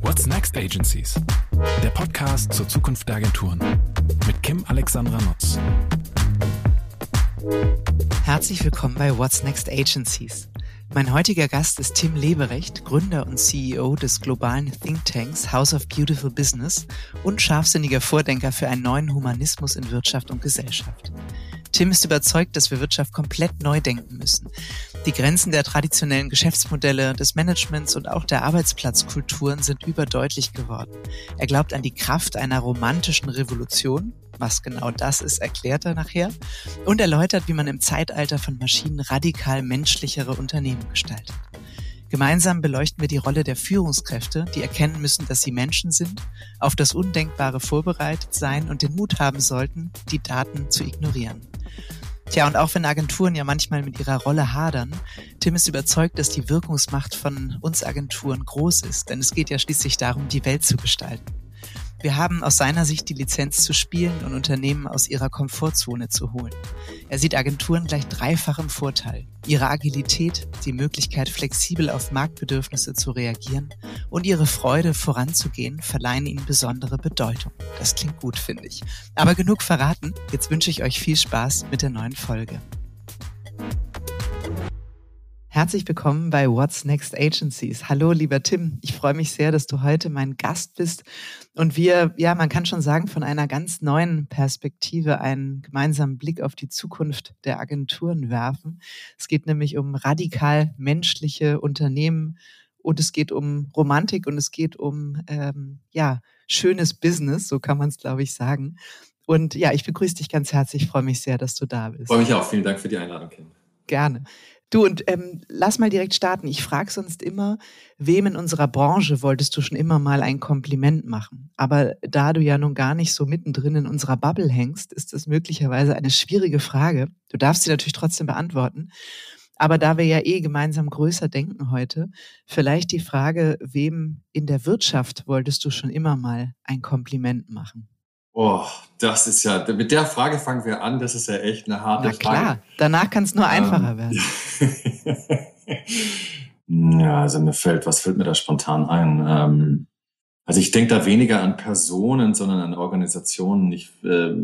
What's Next Agencies? Der Podcast zur Zukunft der Agenturen mit Kim Alexandra Nutz. Herzlich willkommen bei What's Next Agencies. Mein heutiger Gast ist Tim Leberecht, Gründer und CEO des globalen Thinktanks House of Beautiful Business und scharfsinniger Vordenker für einen neuen Humanismus in Wirtschaft und Gesellschaft. Tim ist überzeugt, dass wir Wirtschaft komplett neu denken müssen. Die Grenzen der traditionellen Geschäftsmodelle, des Managements und auch der Arbeitsplatzkulturen sind überdeutlich geworden. Er glaubt an die Kraft einer romantischen Revolution. Was genau das ist, erklärt er nachher. Und erläutert, wie man im Zeitalter von Maschinen radikal menschlichere Unternehmen gestaltet. Gemeinsam beleuchten wir die Rolle der Führungskräfte, die erkennen müssen, dass sie Menschen sind, auf das Undenkbare vorbereitet sein und den Mut haben sollten, die Daten zu ignorieren. Tja, und auch wenn Agenturen ja manchmal mit ihrer Rolle hadern, Tim ist überzeugt, dass die Wirkungsmacht von uns Agenturen groß ist, denn es geht ja schließlich darum, die Welt zu gestalten. Wir haben aus seiner Sicht die Lizenz zu spielen und Unternehmen aus ihrer Komfortzone zu holen. Er sieht Agenturen gleich dreifach im Vorteil. Ihre Agilität, die Möglichkeit, flexibel auf Marktbedürfnisse zu reagieren und ihre Freude voranzugehen, verleihen ihnen besondere Bedeutung. Das klingt gut, finde ich. Aber genug verraten. Jetzt wünsche ich euch viel Spaß mit der neuen Folge. Herzlich willkommen bei What's Next Agencies. Hallo, lieber Tim. Ich freue mich sehr, dass du heute mein Gast bist und wir, ja, man kann schon sagen, von einer ganz neuen Perspektive einen gemeinsamen Blick auf die Zukunft der Agenturen werfen. Es geht nämlich um radikal menschliche Unternehmen und es geht um Romantik und es geht um, ähm, ja, schönes Business, so kann man es, glaube ich, sagen. Und ja, ich begrüße dich ganz herzlich, freue mich sehr, dass du da bist. Freue mich auch. Vielen Dank für die Einladung, Kim. Gerne. Du, und ähm, lass mal direkt starten. Ich frage sonst immer, wem in unserer Branche wolltest du schon immer mal ein Kompliment machen? Aber da du ja nun gar nicht so mittendrin in unserer Bubble hängst, ist das möglicherweise eine schwierige Frage. Du darfst sie natürlich trotzdem beantworten. Aber da wir ja eh gemeinsam größer denken heute, vielleicht die Frage, wem in der Wirtschaft wolltest du schon immer mal ein Kompliment machen? Oh, das ist ja, mit der Frage fangen wir an. Das ist ja echt eine harte Na klar, Frage. danach kann es nur einfacher ähm, werden. ja, also mir fällt, was fällt mir da spontan ein? Ähm, also ich denke da weniger an Personen, sondern an Organisationen. Ich, äh,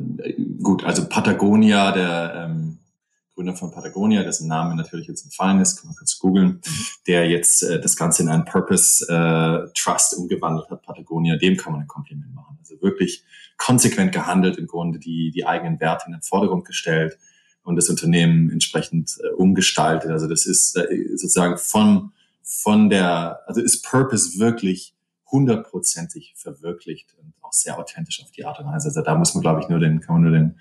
gut, also Patagonia, der ähm, Gründer von Patagonia, dessen Name natürlich jetzt entfallen ist, kann man kurz googeln, mhm. der jetzt äh, das Ganze in einen Purpose äh, Trust umgewandelt hat, Patagonia, dem kann man ein Kompliment machen. Wirklich konsequent gehandelt, im Grunde die, die eigenen Werte in den Vordergrund gestellt und das Unternehmen entsprechend äh, umgestaltet. Also das ist äh, sozusagen von, von der, also ist Purpose wirklich hundertprozentig verwirklicht und auch sehr authentisch auf die Art und Weise. Also da muss man, glaube ich, nur den, kann man nur den,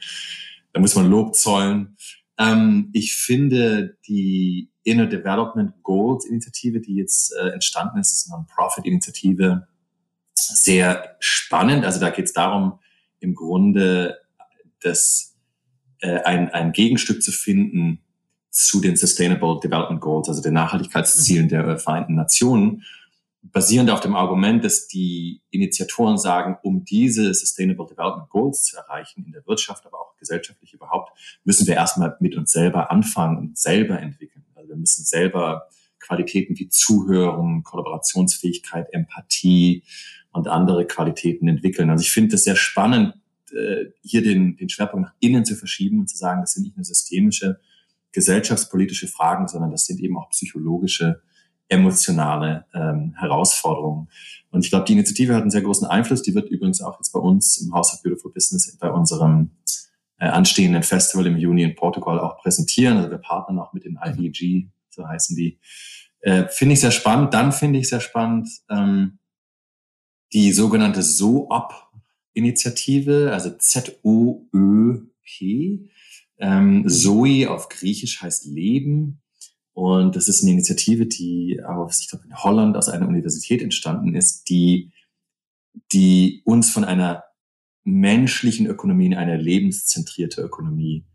da muss man Lob zollen. Ähm, ich finde die Inner Development Goals Initiative, die jetzt äh, entstanden ist, ist eine Non-Profit-Initiative, sehr spannend. Also da geht es darum, im Grunde das, äh, ein, ein Gegenstück zu finden zu den Sustainable Development Goals, also den Nachhaltigkeitszielen der Vereinten Nationen, basierend auf dem Argument, dass die Initiatoren sagen, um diese Sustainable Development Goals zu erreichen, in der Wirtschaft, aber auch gesellschaftlich überhaupt, müssen wir erstmal mit uns selber anfangen und selber entwickeln. Also wir müssen selber Qualitäten wie Zuhören, Kollaborationsfähigkeit, Empathie, und andere Qualitäten entwickeln. Also ich finde es sehr spannend, äh, hier den, den Schwerpunkt nach innen zu verschieben und zu sagen, das sind nicht nur systemische, gesellschaftspolitische Fragen, sondern das sind eben auch psychologische, emotionale ähm, Herausforderungen. Und ich glaube, die Initiative hat einen sehr großen Einfluss. Die wird übrigens auch jetzt bei uns im House of Beautiful Business bei unserem äh, anstehenden Festival im Juni in Portugal auch präsentieren. Also wir partnern auch mit den IDG, so heißen die. Äh, finde ich sehr spannend. Dann finde ich sehr spannend, ähm, die sogenannte So-Op-Initiative, also Z-O-Ö-P. Ähm, Zoe auf Griechisch heißt Leben. Und das ist eine Initiative, die auf, ich glaube, in Holland aus einer Universität entstanden ist, die, die uns von einer menschlichen Ökonomie in eine lebenszentrierte Ökonomie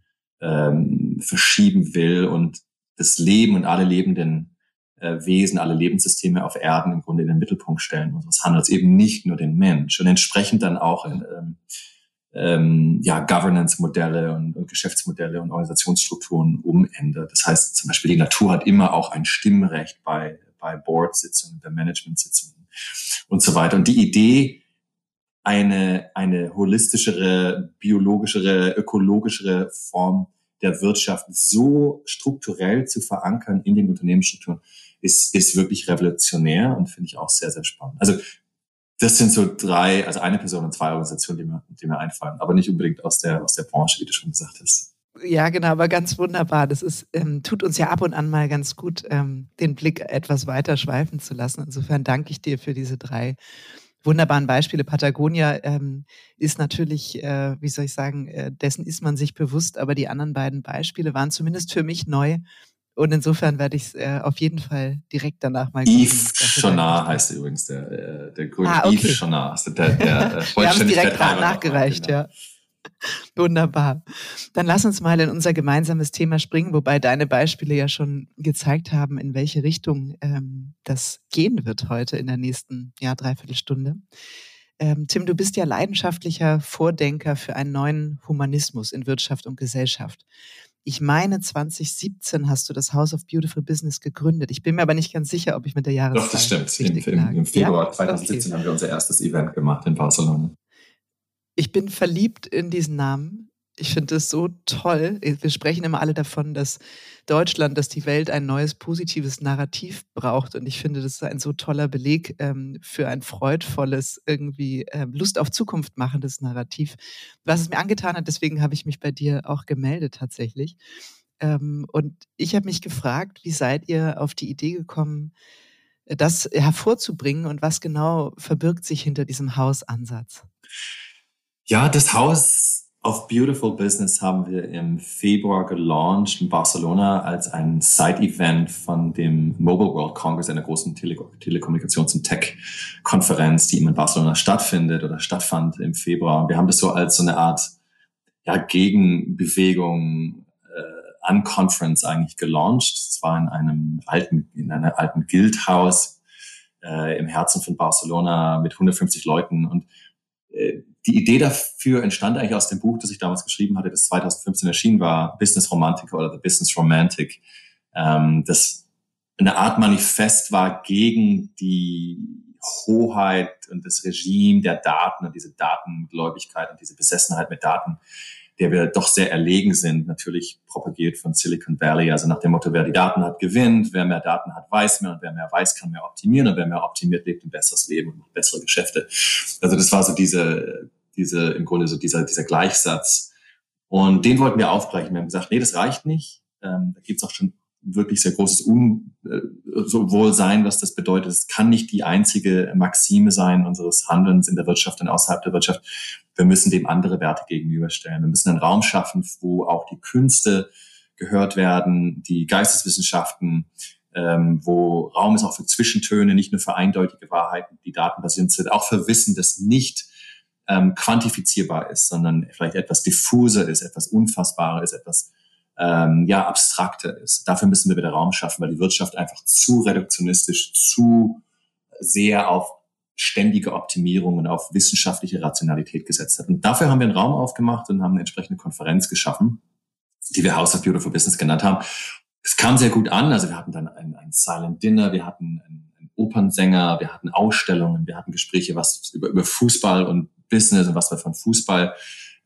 ähm, verschieben will und das Leben und alle lebenden Wesen, alle Lebenssysteme auf Erden im Grunde in den Mittelpunkt stellen unseres Handels, eben nicht nur den Mensch und entsprechend dann auch in, ähm, ähm, ja, Governance-Modelle und, und Geschäftsmodelle und Organisationsstrukturen umändert. Das heißt zum Beispiel, die Natur hat immer auch ein Stimmrecht bei, bei Board-Sitzungen, bei Management-Sitzungen. und so weiter. Und die Idee, eine, eine holistischere, biologischere, ökologischere Form der Wirtschaft so strukturell zu verankern in den Unternehmensstrukturen, ist, ist wirklich revolutionär und finde ich auch sehr, sehr spannend. Also das sind so drei, also eine Person und zwei Organisationen, die mir, die mir einfallen, aber nicht unbedingt aus der, aus der Branche, wie du schon gesagt hast. Ja, genau, aber ganz wunderbar. Das ist, ähm, tut uns ja ab und an mal ganz gut, ähm, den Blick etwas weiter schweifen zu lassen. Insofern danke ich dir für diese drei wunderbaren Beispiele. Patagonia ähm, ist natürlich, äh, wie soll ich sagen, äh, dessen ist man sich bewusst, aber die anderen beiden Beispiele waren zumindest für mich neu. Und insofern werde ich es äh, auf jeden Fall direkt danach mal Yves Chonard heißt übrigens der, äh, der Grüne. Ah, okay. Yves Chonard, also der, der, der Wir haben es direkt nachgereicht, genau. ja. Wunderbar. Dann lass uns mal in unser gemeinsames Thema springen, wobei deine Beispiele ja schon gezeigt haben, in welche Richtung ähm, das gehen wird heute in der nächsten ja, Dreiviertelstunde. Ähm, Tim, du bist ja leidenschaftlicher Vordenker für einen neuen Humanismus in Wirtschaft und Gesellschaft. Ich meine, 2017 hast du das House of Beautiful Business gegründet. Ich bin mir aber nicht ganz sicher, ob ich mit der Jahreszahl Doch, das stimmt. Im, im, Im, Februar ja? 2017 okay. haben wir unser erstes Event gemacht in Barcelona ich bin verliebt in diesen Namen. Ich finde es so toll. Wir sprechen immer alle davon, dass Deutschland, dass die Welt ein neues positives Narrativ braucht. Und ich finde, das ist ein so toller Beleg ähm, für ein freudvolles, irgendwie ähm, Lust auf Zukunft machendes Narrativ, was es mir angetan hat. Deswegen habe ich mich bei dir auch gemeldet tatsächlich. Ähm, und ich habe mich gefragt, wie seid ihr auf die Idee gekommen, das hervorzubringen und was genau verbirgt sich hinter diesem Hausansatz? Ja, das Haus of Beautiful Business haben wir im Februar gelauncht in Barcelona als ein Side-Event von dem Mobile World Congress, einer großen Tele Telekommunikations- und Tech-Konferenz, die immer in Barcelona stattfindet oder stattfand im Februar. Wir haben das so als so eine Art ja, Gegenbewegung äh, an Conference eigentlich gelauncht. Es war in einem alten, in einem alten Guildhaus äh, im Herzen von Barcelona mit 150 Leuten und äh, die Idee dafür entstand eigentlich aus dem Buch, das ich damals geschrieben hatte, das 2015 erschienen war, Business Romantica oder The Business Romantic, ähm, das eine Art Manifest war gegen die Hoheit und das Regime der Daten und diese Datengläubigkeit und diese Besessenheit mit Daten, der wir doch sehr erlegen sind, natürlich propagiert von Silicon Valley. Also nach dem Motto, wer die Daten hat, gewinnt, wer mehr Daten hat, weiß mehr und wer mehr weiß, kann mehr optimieren und wer mehr optimiert, lebt ein besseres Leben und macht bessere Geschäfte. Also das war so diese, diese, im Grunde so dieser, dieser Gleichsatz. Und den wollten wir aufbrechen. Wir haben gesagt, nee, das reicht nicht. Ähm, da gibt es auch schon wirklich sehr großes Unwohlsein, was das bedeutet. Es kann nicht die einzige Maxime sein unseres Handelns in der Wirtschaft und außerhalb der Wirtschaft. Wir müssen dem andere Werte gegenüberstellen. Wir müssen einen Raum schaffen, wo auch die Künste gehört werden, die Geisteswissenschaften, ähm, wo Raum ist auch für Zwischentöne, nicht nur für eindeutige Wahrheiten, die datenbasiert sind, auch für Wissen, das nicht ähm, quantifizierbar ist, sondern vielleicht etwas diffuser ist, etwas unfassbarer ist, etwas ähm, ja, abstrakter ist. Dafür müssen wir wieder Raum schaffen, weil die Wirtschaft einfach zu reduktionistisch, zu sehr auf ständige Optimierung und auf wissenschaftliche Rationalität gesetzt hat. Und dafür haben wir einen Raum aufgemacht und haben eine entsprechende Konferenz geschaffen, die wir House of Beautiful Business genannt haben. Es kam sehr gut an. Also wir hatten dann ein, ein Silent Dinner, wir hatten einen, Opernsänger, wir hatten Ausstellungen, wir hatten Gespräche was über, über Fußball und Business und was wir von Fußball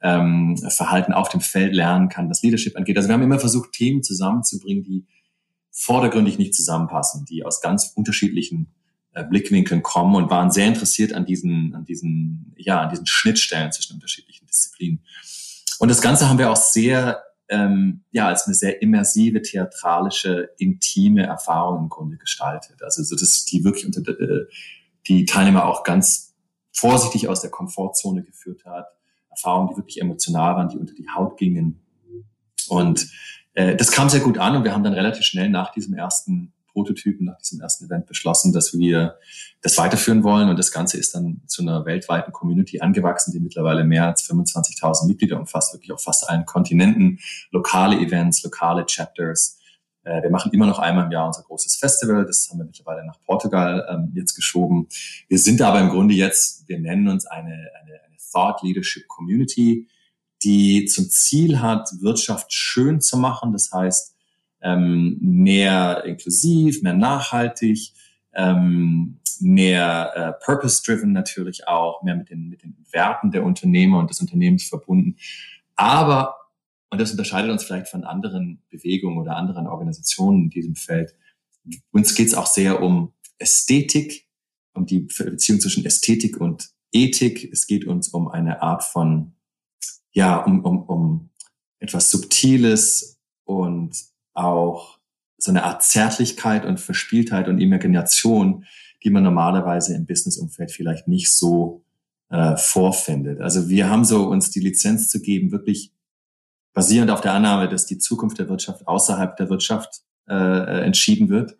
ähm, Verhalten auf dem Feld lernen kann, was Leadership angeht. Also wir haben immer versucht, Themen zusammenzubringen, die vordergründig nicht zusammenpassen, die aus ganz unterschiedlichen äh, Blickwinkeln kommen und waren sehr interessiert an diesen, an diesen, ja, an diesen Schnittstellen zwischen unterschiedlichen Disziplinen. Und das Ganze haben wir auch sehr, ähm, ja, als eine sehr immersive, theatralische, intime Erfahrung im Grunde gestaltet. Also so, dass die wirklich unter, äh, die Teilnehmer auch ganz vorsichtig aus der Komfortzone geführt hat, Erfahrungen, die wirklich emotional waren, die unter die Haut gingen. Und äh, das kam sehr gut an und wir haben dann relativ schnell nach diesem ersten Prototypen, nach diesem ersten Event beschlossen, dass wir das weiterführen wollen. Und das Ganze ist dann zu einer weltweiten Community angewachsen, die mittlerweile mehr als 25.000 Mitglieder umfasst, wirklich auf fast allen Kontinenten, lokale Events, lokale Chapters. Äh, wir machen immer noch einmal im Jahr unser großes Festival. Das haben wir mittlerweile nach Portugal ähm, jetzt geschoben. Wir sind aber im Grunde jetzt, wir nennen uns eine, eine, eine Thought Leadership Community, die zum Ziel hat, Wirtschaft schön zu machen. Das heißt, ähm, mehr inklusiv, mehr nachhaltig, ähm, mehr äh, purpose-driven natürlich auch, mehr mit den, mit den Werten der Unternehmer und des Unternehmens verbunden. Aber, und das unterscheidet uns vielleicht von anderen Bewegungen oder anderen Organisationen in diesem Feld, uns geht es auch sehr um Ästhetik, um die Beziehung zwischen Ästhetik und Ethik. Es geht uns um eine Art von, ja, um, um, um etwas Subtiles und auch so eine Art Zärtlichkeit und Verspieltheit und Imagination, die man normalerweise im Businessumfeld vielleicht nicht so äh, vorfindet. Also wir haben so uns die Lizenz zu geben, wirklich basierend auf der Annahme, dass die Zukunft der Wirtschaft außerhalb der Wirtschaft äh, äh entschieden wird,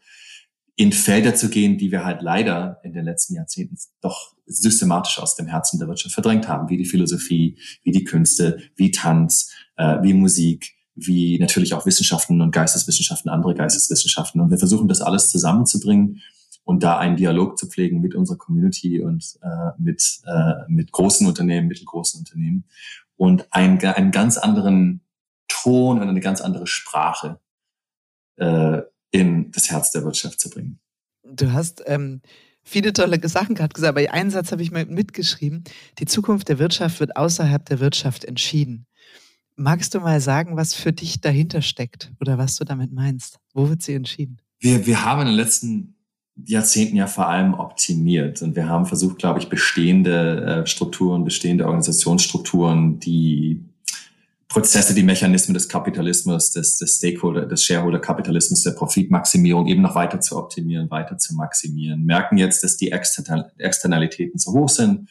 in Felder zu gehen, die wir halt leider in den letzten Jahrzehnten doch systematisch aus dem Herzen der Wirtschaft verdrängt haben, wie die Philosophie, wie die Künste, wie Tanz, äh, wie Musik, wie natürlich auch Wissenschaften und Geisteswissenschaften, andere Geisteswissenschaften. Und wir versuchen das alles zusammenzubringen und da einen Dialog zu pflegen mit unserer Community und äh, mit, äh, mit großen Unternehmen, mittelgroßen Unternehmen und einen, einen ganz anderen Ton und eine ganz andere Sprache äh, in das Herz der Wirtschaft zu bringen. Du hast ähm, viele tolle Sachen gerade gesagt, aber einen Satz habe ich mal mitgeschrieben. Die Zukunft der Wirtschaft wird außerhalb der Wirtschaft entschieden. Magst du mal sagen, was für dich dahinter steckt oder was du damit meinst? Wo wird sie entschieden? Wir, wir haben in den letzten Jahrzehnten ja vor allem optimiert und wir haben versucht, glaube ich, bestehende äh, Strukturen, bestehende Organisationsstrukturen, die Prozesse, die Mechanismen des Kapitalismus, des, des Stakeholder, des Shareholder-Kapitalismus, der Profitmaximierung eben noch weiter zu optimieren, weiter zu maximieren. Merken jetzt, dass die Externalitäten zu hoch sind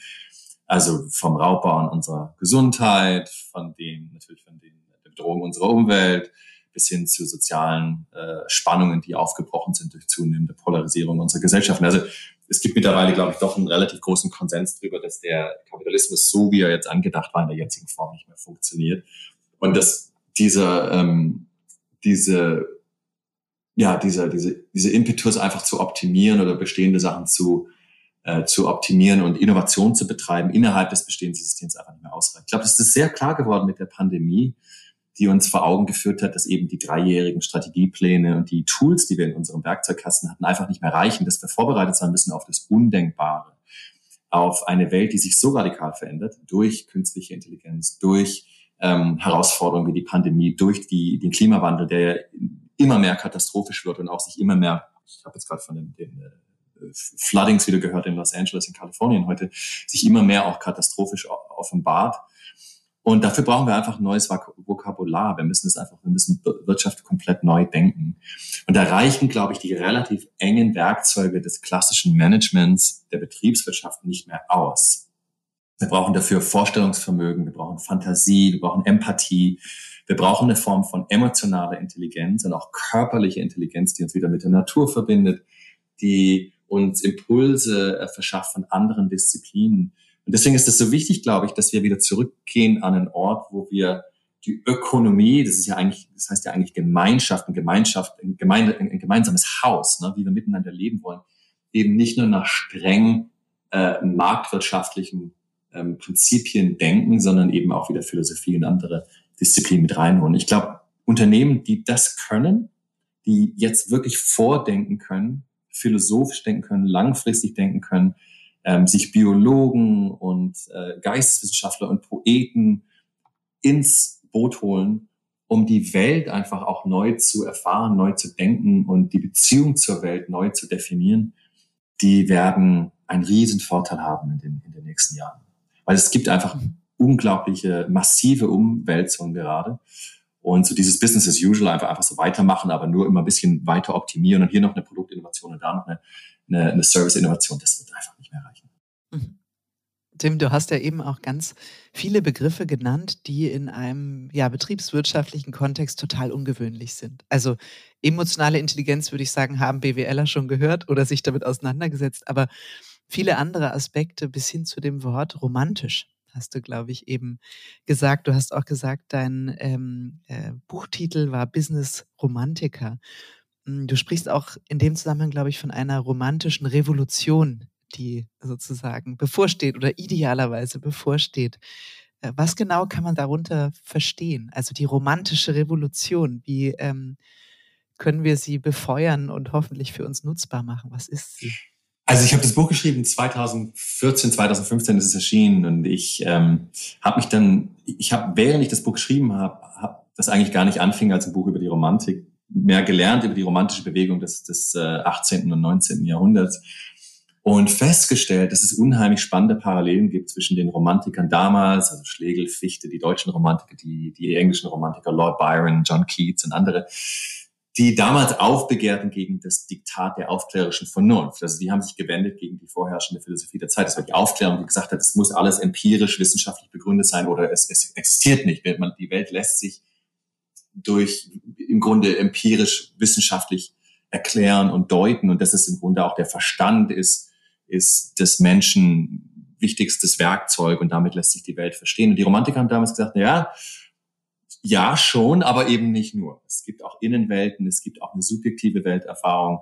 also vom Raubbau an unserer Gesundheit, von dem natürlich von den, der Bedrohung unserer Umwelt bis hin zu sozialen äh, Spannungen, die aufgebrochen sind durch zunehmende Polarisierung unserer Gesellschaften. Also es gibt mittlerweile, glaube ich, doch einen relativ großen Konsens darüber, dass der Kapitalismus, so wie er jetzt angedacht war, in der jetzigen Form nicht mehr funktioniert. Und dass dieser, ähm, diese, ja, dieser, diese, diese Impetus einfach zu optimieren oder bestehende Sachen zu äh, zu optimieren und Innovation zu betreiben innerhalb des bestehenden Systems einfach nicht mehr ausreicht. Ich glaube, das ist sehr klar geworden mit der Pandemie, die uns vor Augen geführt hat, dass eben die dreijährigen Strategiepläne und die Tools, die wir in unserem Werkzeugkasten hatten, einfach nicht mehr reichen, dass wir vorbereitet sein müssen auf das Undenkbare, auf eine Welt, die sich so radikal verändert durch künstliche Intelligenz, durch ähm, Herausforderungen wie die Pandemie, durch die, den Klimawandel, der immer mehr katastrophisch wird und auch sich immer mehr, ich habe jetzt gerade von den, den äh, Floodings wieder gehört in Los Angeles, in Kalifornien heute, sich immer mehr auch katastrophisch offenbart. Und dafür brauchen wir einfach neues Vokabular. Wir müssen es einfach, wir müssen Wirtschaft komplett neu denken. Und da reichen, glaube ich, die relativ engen Werkzeuge des klassischen Managements der Betriebswirtschaft nicht mehr aus. Wir brauchen dafür Vorstellungsvermögen, wir brauchen Fantasie, wir brauchen Empathie, wir brauchen eine Form von emotionaler Intelligenz und auch körperliche Intelligenz, die uns wieder mit der Natur verbindet, die uns Impulse äh, verschafft von anderen Disziplinen. Und deswegen ist es so wichtig, glaube ich, dass wir wieder zurückgehen an einen Ort, wo wir die Ökonomie, das ist ja eigentlich, das heißt ja eigentlich Gemeinschaft, eine Gemeinschaft, ein, Gemeinde, ein gemeinsames Haus, ne, wie wir miteinander leben wollen, eben nicht nur nach streng äh, marktwirtschaftlichen ähm, Prinzipien denken, sondern eben auch wieder Philosophie und andere Disziplinen mit reinholen. Ich glaube, Unternehmen, die das können, die jetzt wirklich vordenken können, philosophisch denken können, langfristig denken können, ähm, sich Biologen und äh, Geisteswissenschaftler und Poeten ins Boot holen, um die Welt einfach auch neu zu erfahren, neu zu denken und die Beziehung zur Welt neu zu definieren, die werden einen riesen Vorteil haben in den, in den nächsten Jahren. Weil es gibt einfach unglaubliche, massive Umwälzungen gerade. Und so dieses Business as usual einfach, einfach so weitermachen, aber nur immer ein bisschen weiter optimieren und hier noch eine Produktinnovation und da noch eine, eine, eine Service-Innovation, das wird einfach nicht mehr reichen. Mhm. Tim, du hast ja eben auch ganz viele Begriffe genannt, die in einem ja, betriebswirtschaftlichen Kontext total ungewöhnlich sind. Also emotionale Intelligenz, würde ich sagen, haben BWLer schon gehört oder sich damit auseinandergesetzt, aber viele andere Aspekte bis hin zu dem Wort romantisch hast du, glaube ich, eben gesagt. Du hast auch gesagt, dein ähm, äh, Buchtitel war Business Romantiker. Hm, du sprichst auch in dem Zusammenhang, glaube ich, von einer romantischen Revolution, die sozusagen bevorsteht oder idealerweise bevorsteht. Äh, was genau kann man darunter verstehen? Also die romantische Revolution, wie ähm, können wir sie befeuern und hoffentlich für uns nutzbar machen? Was ist sie? Also ich habe das Buch geschrieben 2014, 2015 ist es erschienen und ich ähm, habe mich dann, ich habe während ich das Buch geschrieben habe, hab das eigentlich gar nicht anfing als ein Buch über die Romantik, mehr gelernt über die romantische Bewegung des, des äh, 18. und 19. Jahrhunderts und festgestellt, dass es unheimlich spannende Parallelen gibt zwischen den Romantikern damals, also Schlegel, Fichte, die deutschen Romantiker, die, die englischen Romantiker, Lord Byron, John Keats und andere, die damals aufbegehrten gegen das Diktat der aufklärerischen Vernunft. Also die haben sich gewendet gegen die vorherrschende Philosophie der Zeit. Das war die Aufklärung, die gesagt hat, es muss alles empirisch, wissenschaftlich begründet sein oder es, es existiert nicht. Die Welt lässt sich durch im Grunde empirisch, wissenschaftlich erklären und deuten und dass es im Grunde auch der Verstand ist, ist des Menschen wichtigstes Werkzeug und damit lässt sich die Welt verstehen. Und die Romantiker haben damals gesagt, na ja, ja schon, aber eben nicht nur. Es gibt auch Innenwelten, es gibt auch eine subjektive Welterfahrung.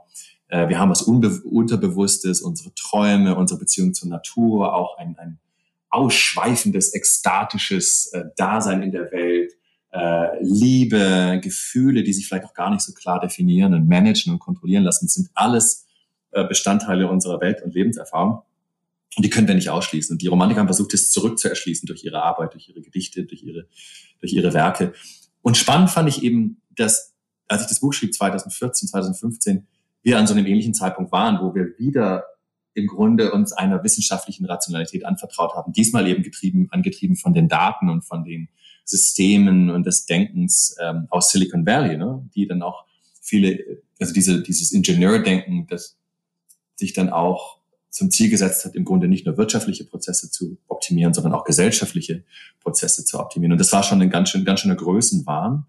Äh, wir haben was Unbe Unterbewusstes, unsere Träume, unsere Beziehung zur Natur, auch ein, ein ausschweifendes, ekstatisches äh, Dasein in der Welt, äh, Liebe, Gefühle, die sich vielleicht auch gar nicht so klar definieren und managen und kontrollieren lassen, sind alles Bestandteile unserer Welt- und Lebenserfahrung. Und die können wir nicht ausschließen. Und die Romantiker haben versucht, es zurückzuerschließen durch ihre Arbeit, durch ihre Gedichte, durch ihre, durch ihre Werke. Und spannend fand ich eben, dass, als ich das Buch schrieb, 2014, 2015, wir an so einem ähnlichen Zeitpunkt waren, wo wir wieder im Grunde uns einer wissenschaftlichen Rationalität anvertraut haben. Diesmal eben getrieben, angetrieben von den Daten und von den Systemen und des Denkens ähm, aus Silicon Valley, ne? die dann auch viele, also diese, dieses Ingenieurdenken, das sich dann auch zum Ziel gesetzt hat, im Grunde nicht nur wirtschaftliche Prozesse zu optimieren, sondern auch gesellschaftliche Prozesse zu optimieren. Und das war schon ein ganz schön, ganz schöner Größenwahn.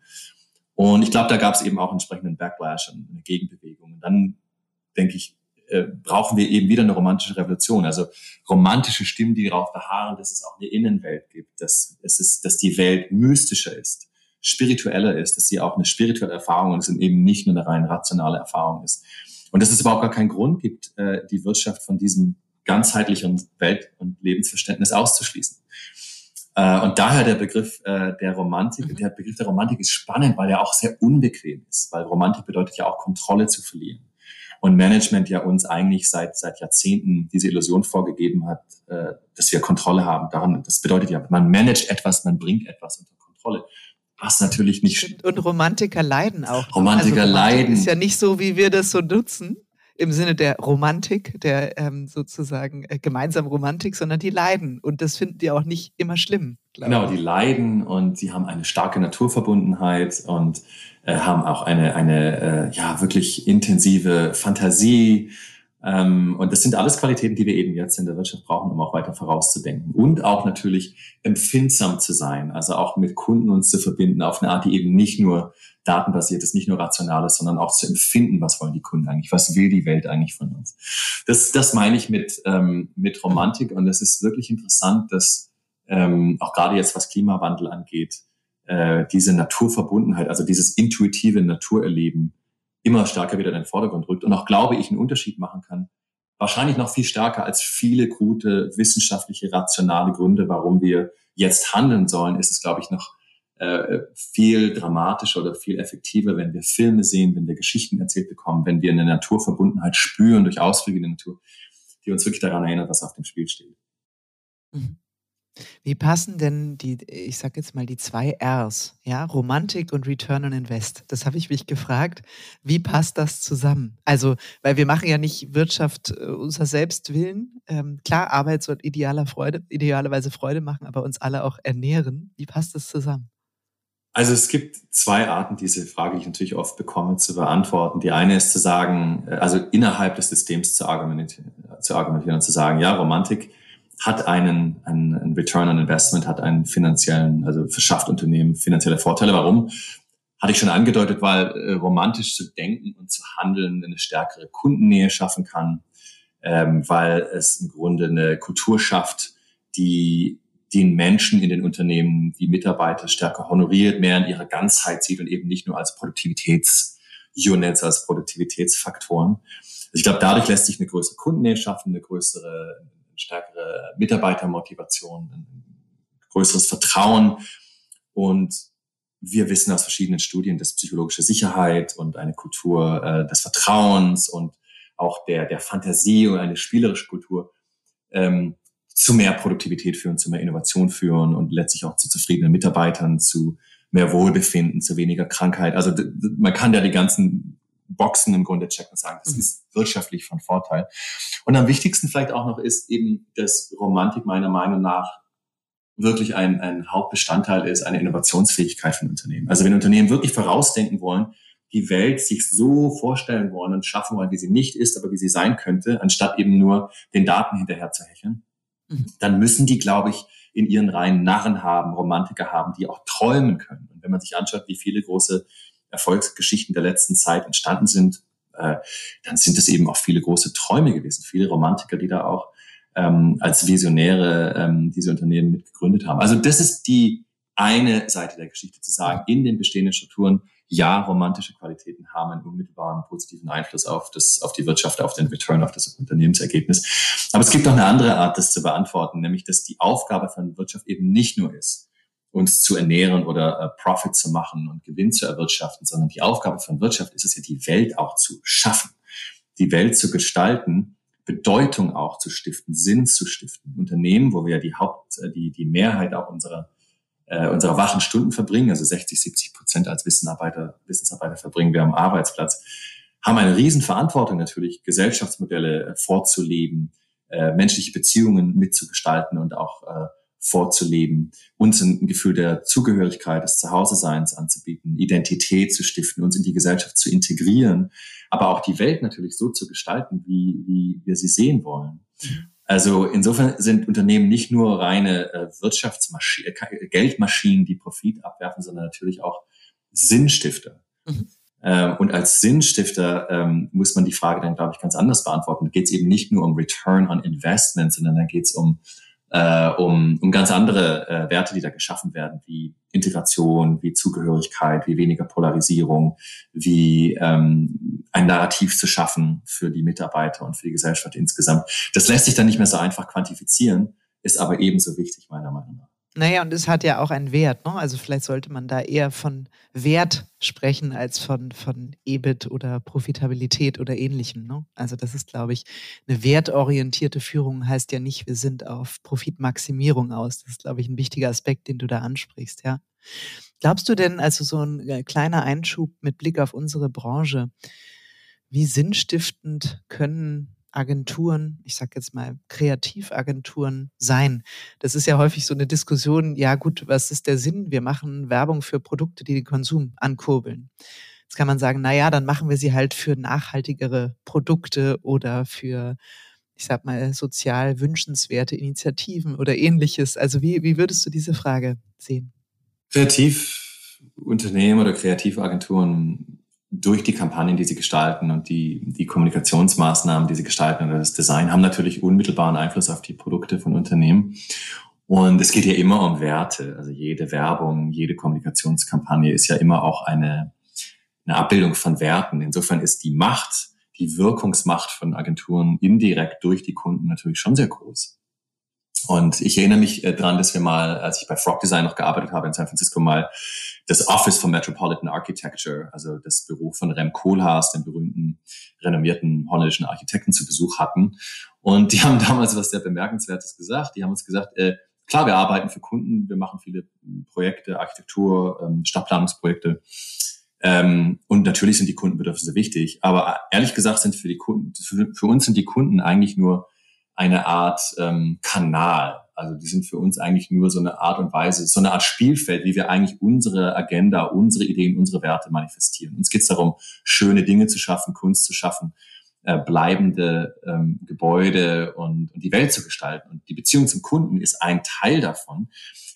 Und ich glaube, da gab es eben auch entsprechenden Backlash und eine Gegenbewegung. Und dann denke ich, äh, brauchen wir eben wieder eine romantische Revolution. Also romantische Stimmen, die darauf beharren, dass es auch eine Innenwelt gibt, dass es ist, dass die Welt mystischer ist, spiritueller ist, dass sie auch eine spirituelle Erfahrung und es eben nicht nur eine rein rationale Erfahrung ist. Und dass es überhaupt gar keinen Grund gibt, äh, die Wirtschaft von diesem ganzheitlichen Welt- und Lebensverständnis auszuschließen. Äh, und daher der Begriff äh, der Romantik. Mhm. Der Begriff der Romantik ist spannend, weil er auch sehr unbequem ist, weil Romantik bedeutet ja auch Kontrolle zu verlieren. Und Management ja uns eigentlich seit, seit Jahrzehnten diese Illusion vorgegeben hat, äh, dass wir Kontrolle haben. Daran, das bedeutet ja, man managt etwas, man bringt etwas unter Kontrolle was natürlich nicht stimmt. Und Romantiker leiden auch. Romantiker also Romantik leiden. Ist ja nicht so, wie wir das so nutzen im Sinne der Romantik, der ähm, sozusagen äh, gemeinsam Romantik, sondern die leiden. Und das finden die auch nicht immer schlimm. Genau, die leiden und sie haben eine starke Naturverbundenheit und äh, haben auch eine, eine äh, ja, wirklich intensive Fantasie und das sind alles Qualitäten, die wir eben jetzt in der Wirtschaft brauchen, um auch weiter vorauszudenken. Und auch natürlich empfindsam zu sein, also auch mit Kunden uns zu verbinden auf eine Art, die eben nicht nur datenbasiert ist, nicht nur rational ist, sondern auch zu empfinden, was wollen die Kunden eigentlich, was will die Welt eigentlich von uns. Das, das meine ich mit, ähm, mit Romantik und es ist wirklich interessant, dass ähm, auch gerade jetzt, was Klimawandel angeht, äh, diese Naturverbundenheit, also dieses intuitive Naturerleben, immer stärker wieder in den Vordergrund rückt und auch, glaube ich, einen Unterschied machen kann. Wahrscheinlich noch viel stärker als viele gute wissenschaftliche, rationale Gründe, warum wir jetzt handeln sollen, ist es, glaube ich, noch äh, viel dramatischer oder viel effektiver, wenn wir Filme sehen, wenn wir Geschichten erzählt bekommen, wenn wir eine Naturverbundenheit spüren durch Ausflüge in die Natur, die uns wirklich daran erinnert, was auf dem Spiel steht. Mhm. Wie passen denn die, ich sag jetzt mal die zwei Rs, ja, Romantik und Return on Invest? Das habe ich mich gefragt. Wie passt das zusammen? Also, weil wir machen ja nicht Wirtschaft äh, unser Selbstwillen. Ähm, klar, Arbeit soll idealer Freude, idealerweise Freude machen, aber uns alle auch ernähren. Wie passt das zusammen? Also es gibt zwei Arten, diese Frage, die ich natürlich oft bekomme, zu beantworten. Die eine ist zu sagen, äh, also innerhalb des Systems zu argumentieren, zu argumentieren und zu sagen, ja, Romantik hat einen, einen, einen Return on Investment, hat einen finanziellen, also verschafft Unternehmen finanzielle Vorteile. Warum? Hatte ich schon angedeutet, weil äh, romantisch zu denken und zu handeln eine stärkere Kundennähe schaffen kann, ähm, weil es im Grunde eine Kultur schafft, die den Menschen in den Unternehmen, die Mitarbeiter stärker honoriert, mehr in ihrer Ganzheit sieht und eben nicht nur als Produktivitätsunits, als Produktivitätsfaktoren. Also ich glaube, dadurch lässt sich eine größere Kundennähe schaffen, eine größere stärkere Mitarbeitermotivation, ein größeres Vertrauen. Und wir wissen aus verschiedenen Studien, dass psychologische Sicherheit und eine Kultur äh, des Vertrauens und auch der, der Fantasie und eine spielerische Kultur ähm, zu mehr Produktivität führen, zu mehr Innovation führen und letztlich auch zu zufriedenen Mitarbeitern, zu mehr Wohlbefinden, zu weniger Krankheit. Also man kann ja die ganzen Boxen im Grunde checken und sagen, das mhm. ist wirtschaftlich von Vorteil. Und am wichtigsten vielleicht auch noch ist eben, dass Romantik meiner Meinung nach wirklich ein, ein Hauptbestandteil ist, eine Innovationsfähigkeit von Unternehmen. Also wenn Unternehmen wirklich vorausdenken wollen, die Welt sich so vorstellen wollen und schaffen wollen, wie sie nicht ist, aber wie sie sein könnte, anstatt eben nur den Daten hinterher zu hecheln, mhm. dann müssen die, glaube ich, in ihren Reihen Narren haben, Romantiker haben, die auch träumen können. Und wenn man sich anschaut, wie viele große Erfolgsgeschichten der letzten Zeit entstanden sind, äh, dann sind es eben auch viele große Träume gewesen, viele Romantiker, die da auch ähm, als Visionäre ähm, diese Unternehmen mitgegründet haben. Also das ist die eine Seite der Geschichte zu sagen, in den bestehenden Strukturen, ja, romantische Qualitäten haben einen unmittelbaren positiven Einfluss auf das, auf die Wirtschaft, auf den Return, auf das Unternehmensergebnis. Aber es gibt auch eine andere Art, das zu beantworten, nämlich, dass die Aufgabe von Wirtschaft eben nicht nur ist, uns zu ernähren oder äh, Profit zu machen und Gewinn zu erwirtschaften, sondern die Aufgabe von Wirtschaft ist es ja, die Welt auch zu schaffen, die Welt zu gestalten, Bedeutung auch zu stiften, Sinn zu stiften. Unternehmen, wo wir ja die Haupt, äh, die, die Mehrheit auch unserer äh, unsere wachen Stunden verbringen, also 60, 70 Prozent als Wissensarbeiter, Wissensarbeiter verbringen wir am Arbeitsplatz, haben eine Riesenverantwortung natürlich, Gesellschaftsmodelle äh, vorzuleben, äh, menschliche Beziehungen mitzugestalten und auch äh, vorzuleben, uns ein Gefühl der Zugehörigkeit, des Zuhause-Seins anzubieten, Identität zu stiften, uns in die Gesellschaft zu integrieren, aber auch die Welt natürlich so zu gestalten, wie, wie wir sie sehen wollen. Also insofern sind Unternehmen nicht nur reine äh, Wirtschaftsmaschinen, äh, Geldmaschinen, die Profit abwerfen, sondern natürlich auch Sinnstifter. Mhm. Ähm, und als Sinnstifter ähm, muss man die Frage dann, glaube ich, ganz anders beantworten. Da geht es eben nicht nur um Return on Investment, sondern da geht es um äh, um, um ganz andere äh, Werte, die da geschaffen werden, wie Integration, wie Zugehörigkeit, wie weniger Polarisierung, wie ähm, ein Narrativ zu schaffen für die Mitarbeiter und für die Gesellschaft insgesamt. Das lässt sich dann nicht mehr so einfach quantifizieren, ist aber ebenso wichtig meiner Meinung nach. Naja, und es hat ja auch einen Wert. Ne? Also vielleicht sollte man da eher von Wert sprechen als von, von EBIT oder Profitabilität oder ähnlichem. Ne? Also das ist, glaube ich, eine wertorientierte Führung heißt ja nicht, wir sind auf Profitmaximierung aus. Das ist, glaube ich, ein wichtiger Aspekt, den du da ansprichst, ja. Glaubst du denn, also so ein äh, kleiner Einschub mit Blick auf unsere Branche, wie sinnstiftend können Agenturen, ich sage jetzt mal Kreativagenturen sein. Das ist ja häufig so eine Diskussion, ja gut, was ist der Sinn? Wir machen Werbung für Produkte, die den Konsum ankurbeln. Jetzt kann man sagen, na ja, dann machen wir sie halt für nachhaltigere Produkte oder für, ich sag mal, sozial wünschenswerte Initiativen oder ähnliches. Also wie, wie würdest du diese Frage sehen? Kreativunternehmen oder Kreativagenturen durch die Kampagnen, die sie gestalten und die, die Kommunikationsmaßnahmen, die sie gestalten oder das Design, haben natürlich unmittelbaren Einfluss auf die Produkte von Unternehmen. Und es geht ja immer um Werte. Also jede Werbung, jede Kommunikationskampagne ist ja immer auch eine, eine Abbildung von Werten. Insofern ist die Macht, die Wirkungsmacht von Agenturen indirekt durch die Kunden natürlich schon sehr groß. Und ich erinnere mich äh, dran, dass wir mal, als ich bei Frog Design noch gearbeitet habe in San Francisco, mal das Office for Metropolitan Architecture, also das Büro von Rem Koolhaas, dem berühmten, renommierten holländischen Architekten, zu Besuch hatten. Und die haben damals was sehr Bemerkenswertes gesagt. Die haben uns gesagt, äh, klar, wir arbeiten für Kunden, wir machen viele Projekte, Architektur, ähm, Stadtplanungsprojekte. Ähm, und natürlich sind die Kundenbedürfnisse wichtig. Aber ehrlich gesagt sind für die Kunden, für, für uns sind die Kunden eigentlich nur eine Art ähm, Kanal. Also die sind für uns eigentlich nur so eine Art und Weise, so eine Art Spielfeld, wie wir eigentlich unsere Agenda, unsere Ideen, unsere Werte manifestieren. Uns geht es darum, schöne Dinge zu schaffen, Kunst zu schaffen, äh, bleibende ähm, Gebäude und, und die Welt zu gestalten. Und die Beziehung zum Kunden ist ein Teil davon.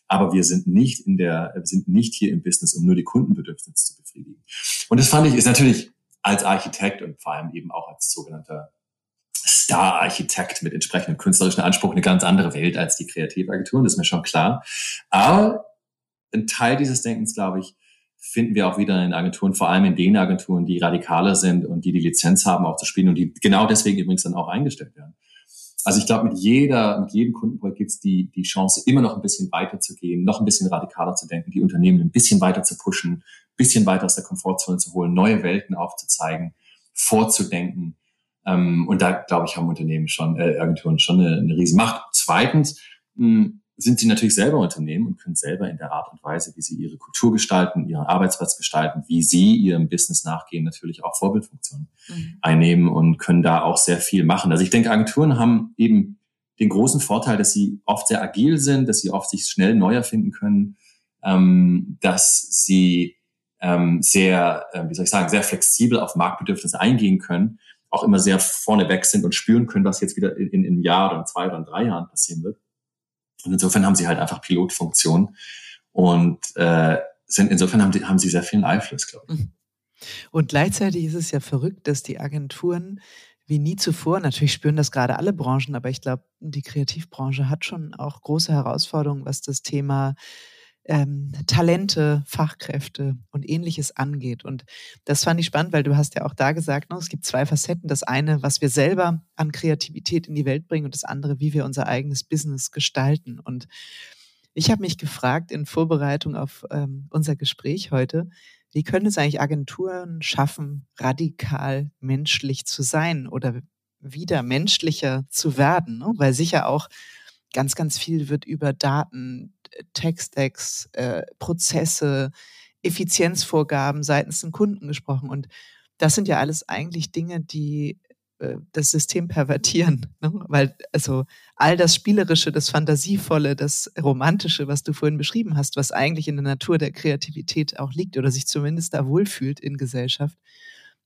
Aber wir sind nicht in der, wir sind nicht hier im Business, um nur die Kundenbedürfnisse zu befriedigen. Und das fand ich, ist natürlich als Architekt und vor allem eben auch als sogenannter Star-Architekt mit entsprechendem künstlerischen Anspruch eine ganz andere Welt als die Kreativagenturen, das ist mir schon klar. Aber ein Teil dieses Denkens, glaube ich, finden wir auch wieder in Agenturen, vor allem in den Agenturen, die radikaler sind und die die Lizenz haben, auch zu spielen und die genau deswegen übrigens dann auch eingestellt werden. Also ich glaube, mit jeder, mit jedem Kundenprojekt gibt es die, die Chance, immer noch ein bisschen weiter zu gehen, noch ein bisschen radikaler zu denken, die Unternehmen ein bisschen weiter zu pushen, ein bisschen weiter aus der Komfortzone zu holen, neue Welten aufzuzeigen, vorzudenken, Ähm, und da, glaube ich, haben Unternehmen schon, äh, Agenturen schon eine, eine riesen Macht. Zweitens mh, hm, sind sie natürlich selber Unternehmen und können selber in der Art und Weise, wie sie ihre Kultur gestalten, ihren Arbeitsplatz gestalten, wie sie ihrem Business nachgehen, natürlich auch Vorbildfunktionen mhm. einnehmen und können da auch sehr viel machen. Also ich denke, Agenturen haben eben den großen Vorteil, dass sie oft sehr agil sind, dass sie oft sich schnell neu erfinden können, ähm, dass sie ähm, sehr, äh, wie soll ich sagen, sehr flexibel auf Marktbedürfnisse eingehen können, auch immer sehr vorneweg sind und spüren können, was jetzt wieder in, in einem Jahr oder zwei oder drei Jahren passieren wird. Und insofern haben sie halt einfach Pilotfunktion und äh, sind insofern haben, die, haben sie sehr viel Einfluss, glaube ich. Mhm. Und gleichzeitig ist es ja verrückt, dass die Agenturen wie nie zuvor, natürlich spüren das gerade alle Branchen, aber ich glaube, die Kreativbranche hat schon auch große Herausforderungen, was das Thema ähm, Talente, Fachkräfte und ähnliches angeht. Und das fand ich spannend, weil du hast ja auch da gesagt, ne, es gibt zwei Facetten. Das eine, was wir selber an Kreativität in die Welt bringen und das andere, wie wir unser eigenes Business gestalten. Und ich habe mich gefragt in Vorbereitung auf ähm, unser Gespräch heute, wie können es eigentlich Agenturen schaffen, radikal menschlich zu sein oder wieder menschlicher zu werden? Ne? Weil sicher auch ganz, ganz viel wird über Daten, Textdecks, äh, Prozesse, Effizienzvorgaben seitens den Kunden gesprochen. Und das sind ja alles eigentlich Dinge, die äh, das System pervertieren. Ne? Weil also all das Spielerische, das Fantasievolle, das Romantische, was du vorhin beschrieben hast, was eigentlich in der Natur der Kreativität auch liegt oder sich zumindest da wohlfühlt in Gesellschaft,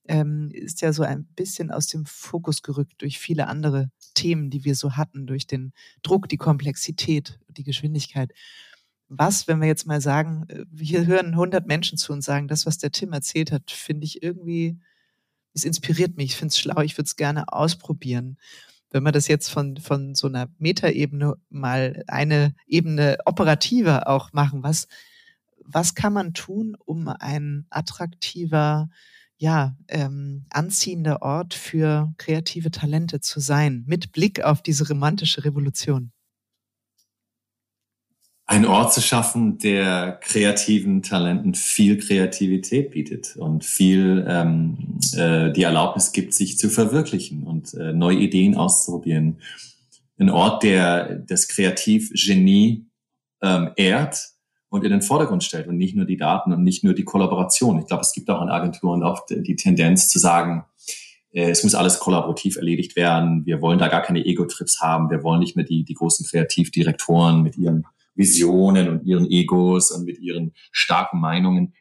ähm, ist ja so ein bisschen aus dem Fokus gerückt durch viele andere Themen, die wir so hatten, durch den Druck, die Komplexität, die Geschwindigkeit. Was, wenn wir jetzt mal sagen, äh, hier hören 100 Menschen zu und sagen, das, was der Tim erzählt hat, finde ich irgendwie, es inspiriert mich, ich finde es schlau, ich würde es gerne ausprobieren. Wenn wir das jetzt von, von so einer Metaebene mal eine Ebene operativer auch machen, was, was kann man tun, um ein attraktiver, ja, ähm, anziehender Ort für kreative Talente zu sein, mit Blick auf diese romantische Revolution? Ein Ort zu schaffen, der kreativen Talenten viel Kreativität bietet und viel ähm, äh, die Erlaubnis gibt, sich zu verwirklichen und äh, neue Ideen auszuprobieren. Ein Ort, der das Kreativgenie ähm, ehrt und in den Vordergrund stellt und nicht nur die Daten und nicht nur die Kollaboration. Ich glaube, es gibt auch in Agenturen oft die Tendenz zu sagen, äh, es muss alles kollaborativ erledigt werden. Wir wollen da gar keine Ego-Trips haben. Wir wollen nicht mehr die, die großen Kreativdirektoren mit ihren Visionen und ihren Egos und mit ihren starken Meinungen.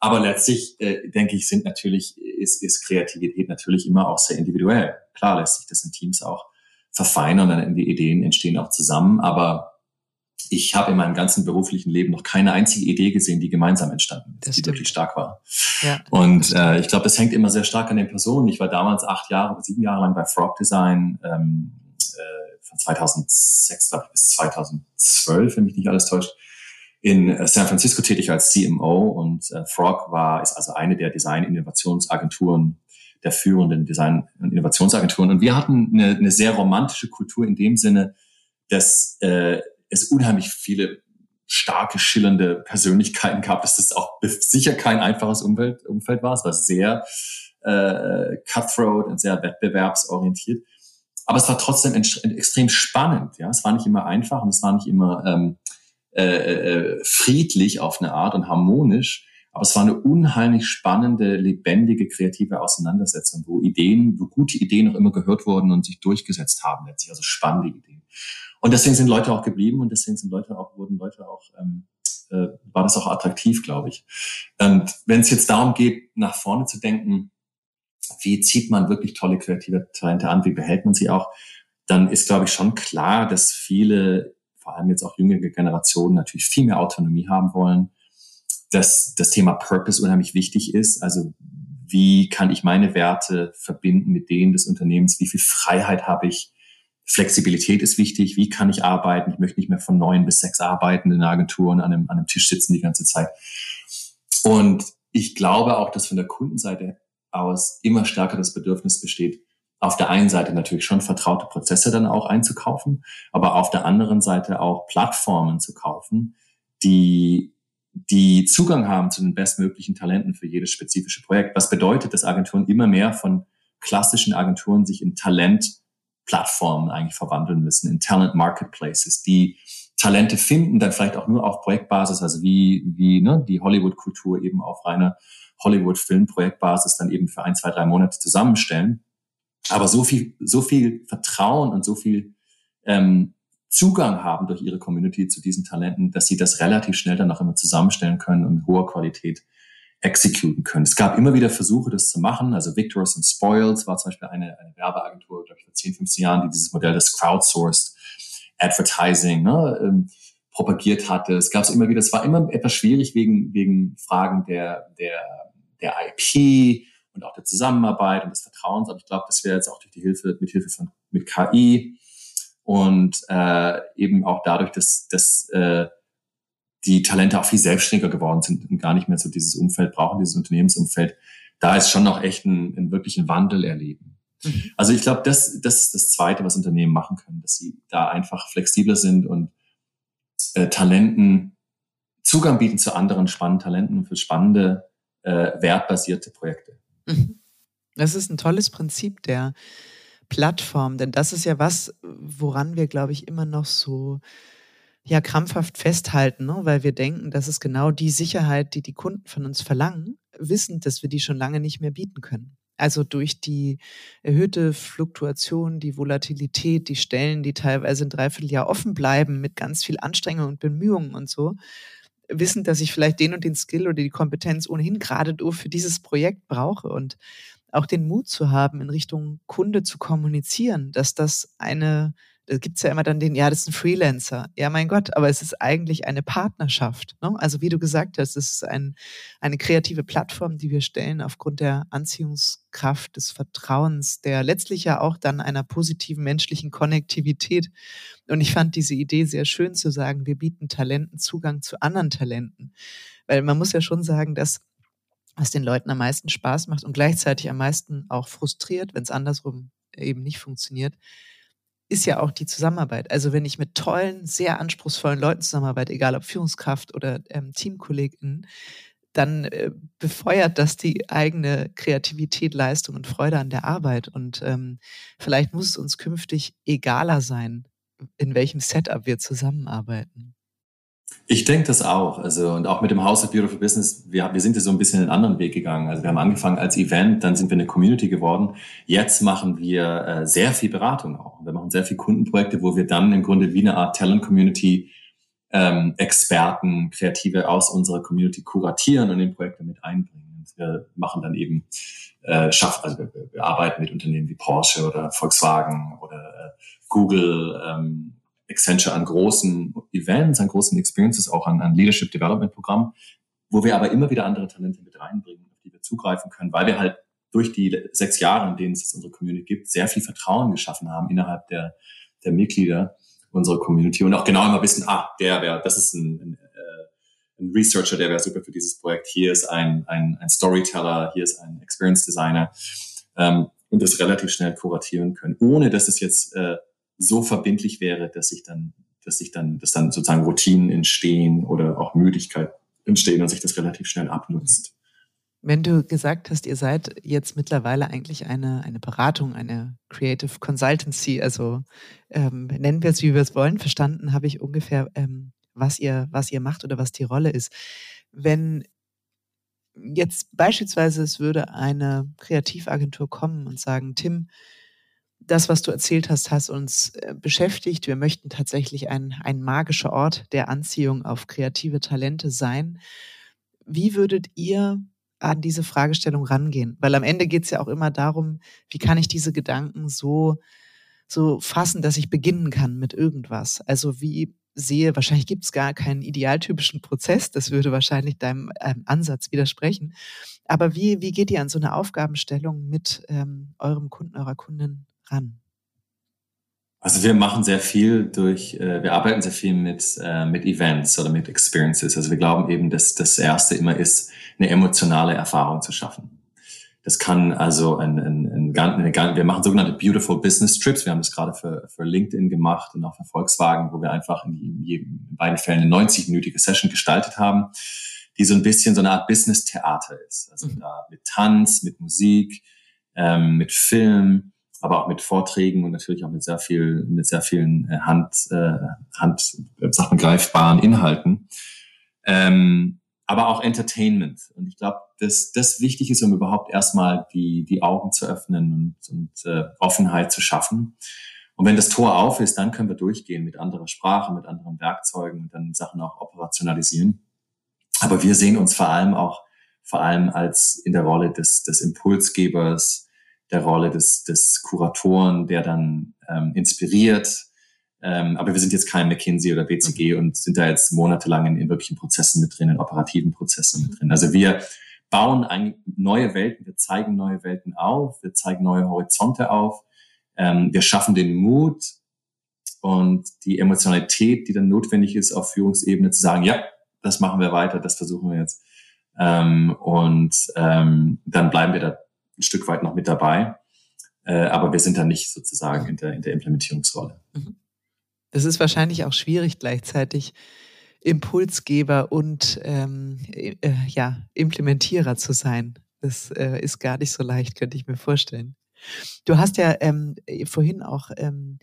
Aber letztlich, äh, denke ich, sind natürlich, ist, ist Kreativität natürlich immer auch sehr individuell. Klar lässt sich das in Teams auch verfeinern, dann die Ideen entstehen auch zusammen, aber ich habe in meinem ganzen beruflichen Leben noch keine einzige Idee gesehen, die gemeinsam entstanden ist, das die stimmt. wirklich stark war. Ja, und äh, ich glaube, das hängt immer sehr stark an den Personen. Ich war damals acht Jahre, sieben Jahre lang bei Frog Design, ähm, äh, von 2006 glaube ich bis 2012, wenn mich nicht alles täuscht, in äh, San Francisco tätig als CMO und äh, Frog war ist also eine der Design-Innovationsagenturen der führenden Design- und Innovationsagenturen. Und wir hatten eine, eine sehr romantische Kultur in dem Sinne, dass äh, es unheimlich viele starke, schillernde Persönlichkeiten gab, dass das auch sicher kein einfaches Umfeld, Umfeld war. Es war sehr äh, cutthroat und sehr wettbewerbsorientiert. Aber es war trotzdem extrem spannend. Ja, es war nicht immer einfach und es war nicht immer ähm, äh, äh, friedlich auf eine Art und harmonisch. Aber es war eine unheimlich spannende, lebendige, kreative Auseinandersetzung, wo Ideen, wo gute Ideen auch immer gehört wurden und sich durchgesetzt haben letztlich. Also spannende Ideen. Und deswegen sind Leute auch geblieben und deswegen sind Leute auch, wurden Leute auch, ähm, äh, war das auch attraktiv, glaube ich. Und wenn es jetzt darum geht, nach vorne zu denken, wie zieht man wirklich tolle kreative Talente an, wie behält man sie auch, dann ist, glaube ich, schon klar, dass viele, vor allem jetzt auch jüngere Generationen, natürlich viel mehr Autonomie haben wollen, dass das Thema Purpose unheimlich wichtig ist. Also wie kann ich meine Werte verbinden mit denen des Unternehmens? Wie viel Freiheit habe ich? Flexibilität ist wichtig. Wie kann ich arbeiten? Ich möchte nicht mehr von neun bis sechs arbeiten in der Agentur und an einem, an einem Tisch sitzen die ganze Zeit. Und ich glaube auch, dass von der Kundenseite aus immer stärker das Bedürfnis besteht, auf der einen Seite natürlich schon vertraute Prozesse dann auch einzukaufen, aber auf der anderen Seite auch Plattformen zu kaufen, die die Zugang haben zu den bestmöglichen Talenten für jedes spezifische Projekt. Was bedeutet, dass Agenturen immer mehr von klassischen Agenturen sich in Talentplattformen eigentlich verwandeln müssen, in Talent Marketplaces, die Talente finden, dann vielleicht auch nur auf Projektbasis, also wie, wie ne, die Hollywood-Kultur eben auf reiner Hollywood-Film-Projektbasis dann eben für ein, zwei, drei Monate zusammenstellen. Aber so viel, so viel Vertrauen und so viel ähm, Zugang haben durch ihre Community zu diesen Talenten, dass sie das relativ schnell dann auch immer zusammenstellen können und mit hoher Qualität exekuten können. Es gab immer wieder Versuche, das zu machen. Also Victors and Spoils war zum Beispiel eine, eine Werbeagentur, glaube ich, vor 10, 15 Jahren, die dieses Modell des Crowdsourced Advertising ne, ähm, propagiert hatte. Es gab es immer wieder, es war immer etwas schwierig wegen, wegen Fragen der, der, der IP und auch der Zusammenarbeit und des Vertrauens. Aber ich glaube, dass wir jetzt auch durch die Hilfe, mit Hilfe von mit KI und äh, eben auch dadurch, dass, dass äh, die Talente auch viel selbstständiger geworden sind und gar nicht mehr so dieses Umfeld brauchen, dieses Unternehmensumfeld, da ist schon noch echt ein, ein wirklichen Wandel erleben. Mhm. Also ich glaube, das, das ist das Zweite, was Unternehmen machen können, dass sie da einfach flexibler sind und äh, Talenten Zugang bieten zu anderen spannenden Talenten für spannende, äh, wertbasierte Projekte. Mhm. Das ist ein tolles Prinzip der Plattform, denn das ist ja was, woran wir, glaube ich, immer noch so ja krampfhaft festhalten, ne? weil wir denken, das ist genau die Sicherheit, die die Kunden von uns verlangen, wissend, dass wir die schon lange nicht mehr bieten können. Also durch die erhöhte Fluktuation, die Volatilität, die Stellen, die teilweise ein Dreivierteljahr offen bleiben mit ganz viel Anstrengung und Bemühungen und so, wissend, dass ich vielleicht den und den Skill oder die Kompetenz ohnehin gerade für dieses Projekt brauche und auch den Mut zu haben, in Richtung Kunde zu kommunizieren, dass das eine da gibt's ja immer dann den, ja, das ist ein Freelancer. Ja, mein Gott, aber es ist eigentlich eine Partnerschaft. Ne? Also wie du gesagt hast, es ist ein, eine kreative Plattform, die wir stellen aufgrund der Anziehungskraft, des Vertrauens, der letztlich ja auch dann einer positiven menschlichen Konnektivität. Und ich fand diese Idee sehr schön zu sagen, wir bieten Talenten Zugang zu anderen Talenten. Weil man muss ja schon sagen, dass was den Leuten am meisten Spaß macht und gleichzeitig am meisten auch frustriert, wenn es andersrum eben nicht funktioniert, ist ja auch die Zusammenarbeit. Also wenn ich mit tollen, sehr anspruchsvollen Leuten zusammenarbeite, egal ob Führungskraft oder ähm, TeamkollegInnen, dann äh, befeuert das die eigene Kreativität, Leistung und Freude an der Arbeit. Und ähm, vielleicht muss es uns künftig egaler sein, in welchem Setup wir zusammenarbeiten. Ich denke das auch. Also, und auch mit dem House of Beautiful Business, wir, wir sind ja so ein bisschen einen anderen Weg gegangen. Also wir haben angefangen als Event, dann sind wir eine Community geworden. Jetzt machen wir äh, sehr viel Beratung auch. Wir machen sehr viel Kundenprojekte, wo wir dann im Grunde wie eine Art Talent-Community ähm, Experten, Kreative aus unserer Community kuratieren und in Projekte mit einbringen. Und wir machen dann eben äh, schaffen, also wir, wir, arbeiten mit Unternehmen wie Porsche oder Volkswagen oder äh, Google, ähm, Accenture an großen Events, an großen Experiences, auch an, an Leadership Development Programmen, wo wir aber immer wieder andere Talente mit reinbringen, auf die wir zugreifen können, weil wir halt durch die sechs Jahre, in denen es jetzt unsere Community gibt, sehr viel Vertrauen geschaffen haben innerhalb der, der Mitglieder unserer Community und auch genau immer wissen, ah, der wäre, das ist ein, ein, äh, ein Researcher, der wäre super für dieses Projekt. Hier ist ein, ein, ein Storyteller, hier ist ein Experience Designer ähm, und das relativ schnell kuratieren können, ohne dass es jetzt äh, so verbindlich wäre, dass sich dann, dass sich dann, dass dann sozusagen Routinen entstehen oder auch Müdigkeit entstehen und sich das relativ schnell abnutzt. Wenn du gesagt hast, ihr seid jetzt mittlerweile eigentlich eine, eine Beratung, eine Creative Consultancy, also ähm, nennen wir es, wie wir es wollen, verstanden habe ich ungefähr, ähm, was ihr, was ihr macht oder was die Rolle ist. Wenn jetzt beispielsweise es würde eine Kreativagentur kommen und sagen, Tim, das, was du erzählt hast, hast uns äh, beschäftigt. Wir möchten tatsächlich ein, ein magischer Ort der Anziehung auf kreative Talente sein. Wie würdet ihr an diese Fragestellung rangehen? Weil am Ende geht es ja auch immer darum, wie kann ich diese Gedanken so, so fassen, dass ich beginnen kann mit irgendwas. Also wie sehe, wahrscheinlich gibt es gar keinen idealtypischen Prozess, das würde wahrscheinlich deinem ähm, Ansatz widersprechen. Aber wie, wie geht ihr an so eine Aufgabenstellung mit ähm, eurem Kunden, eurer Kundin ran? Also wir machen sehr viel durch, äh, wir arbeiten sehr viel mit, äh, mit Events oder mit Experiences. Also wir glauben eben, dass das Erste immer ist, eine emotionale Erfahrung zu schaffen. Das kann also ein, ein, ein, ein, wir machen sogenannte Beautiful Business Trips. Wir haben das gerade für, für LinkedIn gemacht und auch für Volkswagen, wo wir einfach in, jedem, in beiden Fällen eine 90-minütige Session gestaltet haben, die so ein bisschen so eine Art Business-Theater ist. Also mhm. da mit Tanz, mit Musik, ähm, mit Film, aber auch mit Vorträgen und natürlich auch mit sehr viel, mit sehr vielen äh, Hand, äh, Hand, äh, Sachen greifbaren Inhalten. Ähm, aber auch Entertainment. Und ich glaube, dass das wichtig ist, um überhaupt erstmal die, die Augen zu öffnen und, und äh, Offenheit zu schaffen. Und wenn das Tor auf ist, dann können wir durchgehen mit anderer Sprache, mit anderen Werkzeugen und dann Sachen auch operationalisieren. Aber wir sehen uns vor allem auch vor allem als in der Rolle des, des Impulsgebers, der Rolle des, des Kuratoren, der dann ähm, inspiriert. Ähm, aber wir sind jetzt kein McKinsey oder BCG mhm. und sind da jetzt monatelang in, in wirklichen Prozessen mit drin, in operativen Prozessen mit drin. Also wir bauen ein, neue Welten, wir zeigen neue Welten auf, wir zeigen neue Horizonte auf, ähm, wir schaffen den Mut und die Emotionalität, die dann notwendig ist auf Führungsebene zu sagen, ja, das machen wir weiter, das versuchen wir jetzt. Ähm, und ähm, dann bleiben wir da ein Stück weit noch mit dabei. Äh, aber wir sind da nicht sozusagen in der, in der Implementierungsrolle. Mhm. Es ist wahrscheinlich auch schwierig gleichzeitig Impulsgeber und ähm, äh, ja, Implementierer zu sein. Das äh, ist gar nicht so leicht, könnte ich mir vorstellen. Du hast ja ähm, vorhin auch ähm,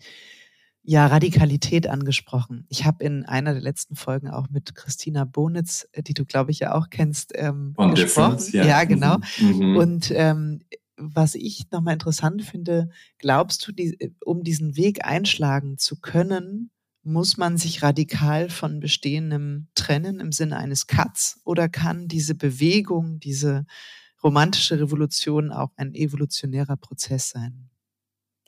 ja, Radikalität angesprochen. Ich habe in einer der letzten Folgen auch mit Christina Bonitz, äh, die du, glaube ich, ja auch kennst, ähm, gesprochen. Ja. ja. genau. Mhm. mhm. Und ähm, was ich nochmal interessant finde, glaubst du, die, äh, um diesen Weg einschlagen zu können, muss man sich radikal von Bestehendem trennen im Sinne eines Cuts oder kann diese Bewegung, diese romantische Revolution auch ein evolutionärer Prozess sein?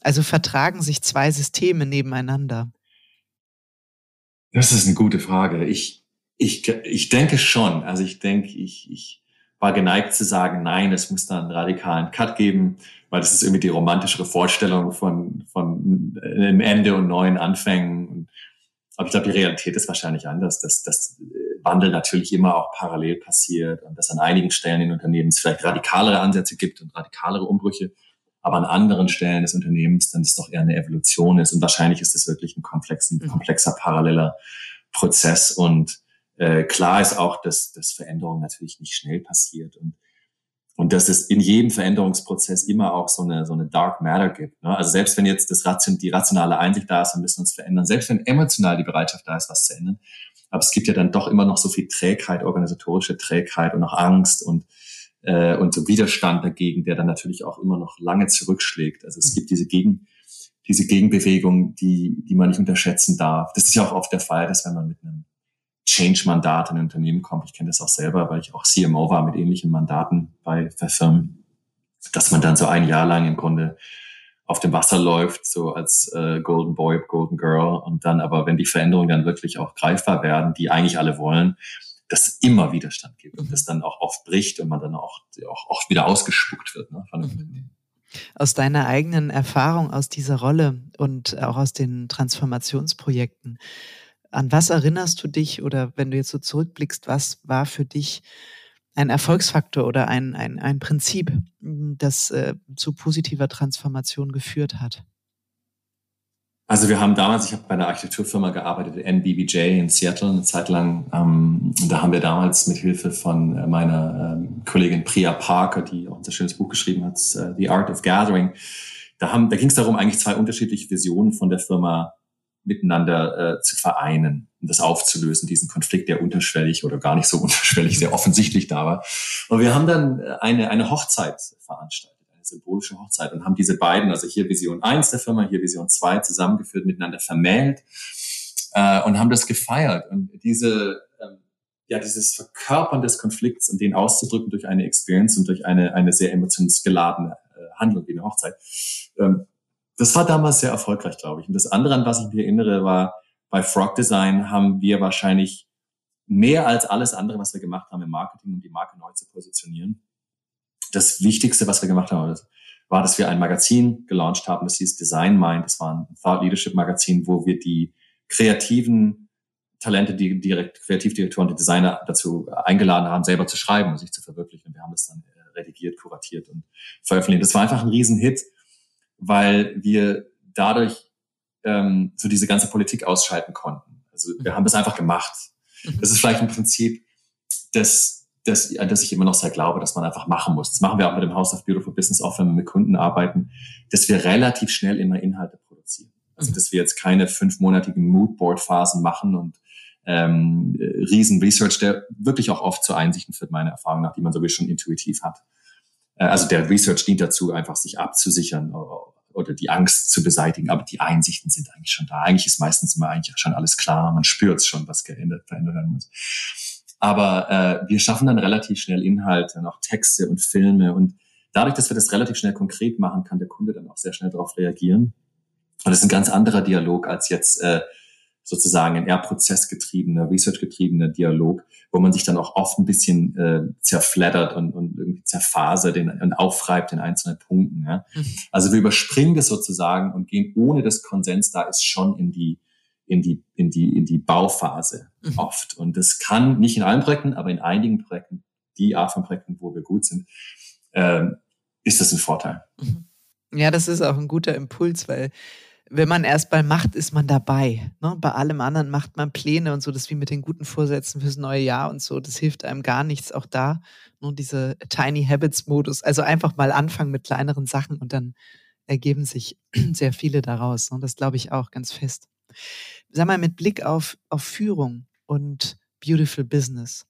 Also vertragen sich zwei Systeme nebeneinander? Das ist eine gute Frage. Ich, ich, ich denke schon. Also ich denke, ich, ich war geneigt zu sagen, nein, es muss da einen radikalen Cut geben, weil das ist irgendwie die romantischere Vorstellung von, von einem Ende und neuen Anfängen. Aber ich glaube, die Realität ist wahrscheinlich anders, dass das Wandel natürlich immer auch parallel passiert und dass an einigen Stellen in Unternehmen es vielleicht radikalere Ansätze gibt und radikalere Umbrüche aber an anderen Stellen des Unternehmens dann es doch eher eine Evolution ist. Und wahrscheinlich ist es wirklich ein komplexer, mhm. komplexer paralleler Prozess. Und äh, klar ist auch, dass, dass Veränderung natürlich nicht schnell passiert und und dass es in jedem Veränderungsprozess immer auch so eine, so eine Dark Matter gibt. Ne? Also selbst wenn jetzt das Ration, die rationale Einsicht da ist, wir müssen uns verändern, selbst wenn emotional die Bereitschaft da ist, was zu ändern, aber es gibt ja dann doch immer noch so viel Trägheit, organisatorische Trägheit und auch Angst und äh, und so Widerstand dagegen, der dann natürlich auch immer noch lange zurückschlägt. Also es gibt diese Gegen, diese Gegenbewegung, die, die man nicht unterschätzen darf. Das ist ja auch oft der Fall, dass wenn man mit einem Change-Mandat in ein Unternehmen kommt, ich kenne das auch selber, weil ich auch CMO war mit ähnlichen Mandaten bei Firmen, dass man dann so ein Jahr lang im Grunde auf dem Wasser läuft, so als äh, Golden Boy, Golden Girl. Und dann aber, wenn die Veränderungen dann wirklich auch greifbar werden, die eigentlich alle wollen, es immer Widerstand gibt und das dann auch oft bricht und man dann auch, auch, auch wieder ausgespuckt wird ne, von dem mhm. Unternehmen. Aus deiner eigenen Erfahrung aus dieser Rolle und auch aus den Transformationsprojekten, an was erinnerst du dich oder wenn du jetzt so zurückblickst, was war für dich ein Erfolgsfaktor oder ein, ein, ein Prinzip, das äh, zu positiver Transformation geführt hat? Also wir haben damals, ich habe bei einer Architekturfirma gearbeitet, NBBJ in Seattle, eine Zeit lang. Ähm, da haben wir damals mit Hilfe von äh, meiner ähm, Kollegin Priya Parker, die auch ein sehr schönes Buch geschrieben hat, uh, The Art of Gathering. Da, haben, da ging es darum, eigentlich zwei unterschiedliche Visionen von der Firma miteinander äh, zu vereinen und das aufzulösen, diesen Konflikt, der unterschwellig oder gar nicht so unterschwellig, sehr offensichtlich da war. Und wir haben dann eine, eine Hochzeit veranstaltet symbolische Hochzeit und haben diese beiden, also hier Vision 1 der Firma, hier Vision 2 zusammengeführt, miteinander vermählt äh, und haben das gefeiert. Und diese, ähm, ja, dieses Verkörpern des Konflikts und den auszudrücken durch eine Experience und durch eine, eine sehr emotionsgeladene äh, Handlung wie eine Hochzeit, ähm, das war damals sehr erfolgreich, glaube ich. Und das andere, an was ich mich erinnere, war, bei Frog Design haben wir wahrscheinlich mehr als alles andere, was wir gemacht haben im Marketing, um die Marke neu zu positionieren, das Wichtigste, was wir gemacht haben, war, dass wir ein Magazin gelauncht haben, das hieß Design Mind. Das war ein Thought Leadership Magazin, wo wir die kreativen Talente, die direkt Kreativdirektoren, die Designer dazu eingeladen haben, selber zu schreiben und sich zu verwirklichen. Und wir haben das dann äh, redigiert, kuratiert und veröffentlicht. Das war einfach ein Riesenhit, weil wir dadurch ähm, so diese ganze Politik ausschalten konnten. Also wir haben das einfach gemacht. Mhm. Das ist vielleicht ein Prinzip, das dass, dass ich immer noch sehr glaube, dass man einfach machen muss. Das machen wir auch mit dem House of Beautiful Business, auch wenn wir mit Kunden arbeiten, dass wir relativ schnell immer Inhalte produzieren. Also, dass wir jetzt keine fünfmonatigen Moodboard-Phasen machen und ähm, riesen Research, der wirklich auch oft zu Einsichten führt, meiner Erfahrung nach, die man sowieso schon intuitiv hat. Äh, also der Research dient dazu, einfach sich abzusichern oder die Angst zu beseitigen, aber die Einsichten sind eigentlich schon da. Eigentlich ist meistens immer eigentlich schon alles klar, man spürt schon, was geändert, verändert werden muss. Aber äh, wir schaffen dann relativ schnell Inhalte, noch Texte und Filme. Und dadurch, dass wir das relativ schnell konkret machen, kann der Kunde dann auch sehr schnell darauf reagieren. Und das ist ein ganz anderer Dialog als jetzt äh, sozusagen ein eher prozessgetriebener, researchgetriebener Dialog, wo man sich dann auch oft ein bisschen äh, zerflattert und, und irgendwie zerfasert in, und aufreibt in einzelnen Punkten. Ja. Mhm. Also wir überspringen das sozusagen und gehen ohne das Konsens da ist schon in die in die, in die, in die Bauphase. Oft. Und das kann nicht in allen Projekten, aber in einigen Projekten, die Art von Projekten, wo wir gut sind, äh, ist das ein Vorteil. Mhm. Ja, das ist auch ein guter Impuls, weil wenn man erst mal macht, ist man dabei. Ne? Bei allem anderen macht man Pläne und so, das wie mit den guten Vorsätzen fürs neue Jahr und so. Das hilft einem gar nichts. Auch da nur diese Tiny Habits Modus. Also einfach mal anfangen mit kleineren Sachen und dann ergeben sich sehr viele daraus. Und ne? das glaube ich auch ganz fest sag mal, mit Blick auf, auf Führung und Beautiful Business,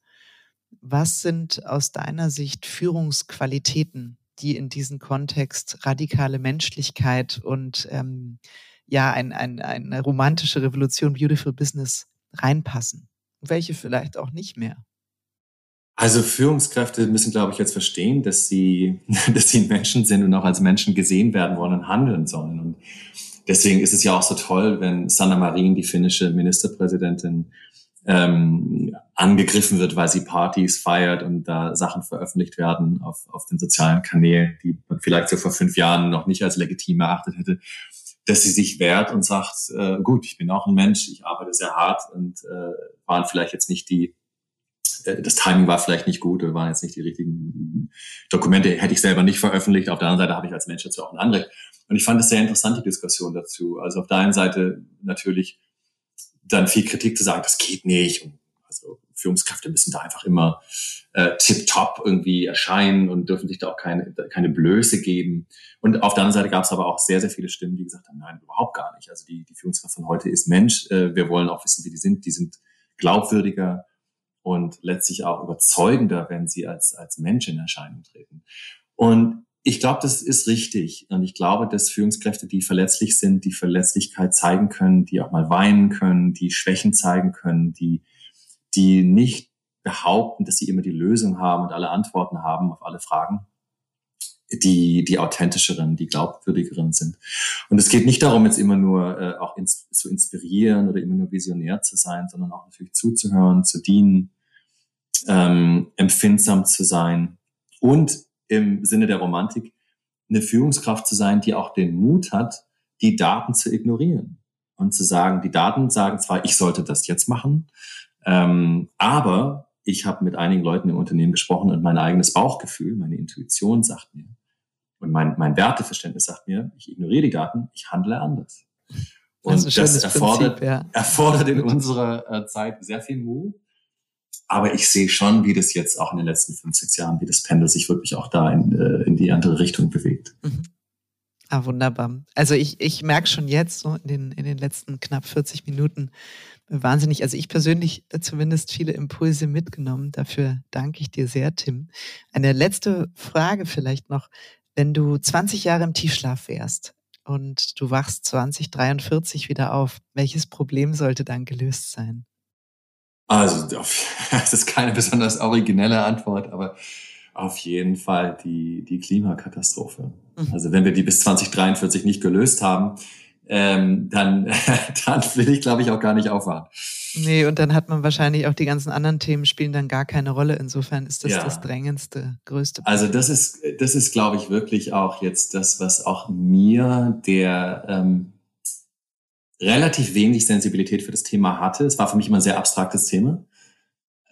was sind aus deiner Sicht Führungsqualitäten, die in diesen Kontext radikale Menschlichkeit und ähm, ja, ein, ein, eine romantische Revolution Beautiful Business reinpassen? Welche vielleicht auch nicht mehr? Also Führungskräfte müssen, glaube ich, jetzt verstehen, dass sie, dass sie Menschen sind und auch als Menschen gesehen werden wollen und handeln sollen. Und deswegen ist es ja auch so toll, wenn Sanna Marin, die finnische Ministerpräsidentin, ähm, angegriffen wird, weil sie Partys feiert und da Sachen veröffentlicht werden auf, auf den sozialen Kanälen, die man vielleicht so vor fünf Jahren noch nicht als legitim erachtet hätte, dass sie sich wehrt und sagt, äh, gut, ich bin auch ein Mensch, ich arbeite sehr hart und äh, waren vielleicht jetzt nicht die, äh, das Timing war vielleicht nicht gut, waren jetzt nicht die richtigen Dokumente, hätte ich selber nicht veröffentlicht. Auf der anderen Seite habe ich als Mensch dazu auch ein Anrecht. Und ich fand es sehr interessant, die Diskussion dazu. Also auf der einen Seite natürlich dann viel Kritik zu sagen, das geht nicht. Und also Führungskräfte müssen da einfach immer äh, tip-top irgendwie erscheinen und dürfen sich da auch keine, keine Blöße geben. Und auf der anderen Seite gab es aber auch sehr, sehr viele Stimmen, die gesagt haben, nein, überhaupt gar nicht. Also die, die Führungskraft von heute ist Mensch. Äh, wir wollen auch wissen, wie die sind. Die sind glaubwürdiger und letztlich auch überzeugender, wenn sie als, als Mensch in Erscheinung treten. Und ich glaube, das ist richtig. Und ich glaube, dass Führungskräfte, die verletzlich sind, die Verletzlichkeit zeigen können, die auch mal weinen können, die Schwächen zeigen können, die, die nicht behaupten, dass sie immer die Lösung haben und alle Antworten haben auf alle Fragen, die, die authentischeren, die glaubwürdigeren sind. Und es geht nicht darum, jetzt immer nur äh, auch ins, zu inspirieren oder immer nur visionär zu sein, sondern auch natürlich zuzuhören, zu dienen, ähm, empfindsam zu sein und im Sinne der Romantik eine Führungskraft zu sein, die auch den Mut hat, die Daten zu ignorieren und zu sagen, die Daten sagen zwar, ich sollte das jetzt machen, ähm, aber ich habe mit einigen Leuten im Unternehmen gesprochen und mein eigenes Bauchgefühl, meine Intuition sagt mir und mein, mein Werteverständnis sagt mir, ich ignoriere die Daten, ich handle anders. Und das, das erfordert, Prinzip, ja. erfordert in unserer äh, Zeit sehr viel Mut aber ich sehe schon, wie das jetzt auch in den letzten fünf, sechs Jahren, wie das Pendel sich wirklich auch da in, äh, in die andere Richtung bewegt. Mhm. Ah, wunderbar. Also ich, ich merke schon jetzt so in den, in den letzten knapp 40 Minuten wahnsinnig, also ich persönlich zumindest viele Impulse mitgenommen. Dafür danke ich dir sehr, Tim. Eine letzte Frage vielleicht noch. Wenn du 20 Jahre im Tiefschlaf wärst und du wachst 2043 wieder auf, welches Problem sollte dann gelöst sein? Also, das ist keine besonders originelle Antwort, aber auf jeden Fall die, die Klimakatastrophe. Mhm. Also wenn wir die bis 2043 nicht gelöst haben, ähm, dann, dann will ich, glaube ich, auch gar nicht aufwachen. Nee, und dann hat man wahrscheinlich auch die ganzen anderen Themen spielen dann gar keine Rolle. Insofern ist das ja. das drängendste, größte. Problem. Also das ist, das ist, glaube ich, wirklich auch jetzt das, was auch mir der ähm, relativ wenig Sensibilität für das Thema hatte. Es war für mich immer ein sehr abstraktes Thema.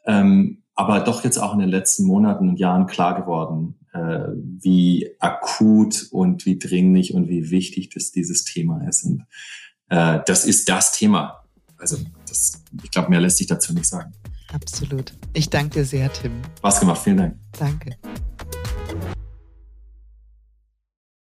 Ähm, aber doch jetzt auch in den letzten Monaten und Jahren klar geworden, äh, wie akut und wie dringlich und wie wichtig das dieses Thema ist. Und äh, das ist das Thema. Also das, ich glaube, mehr lässt sich dazu nicht sagen. Absolut. Ich danke dir sehr, Tim. Was gemacht, vielen Dank. Danke.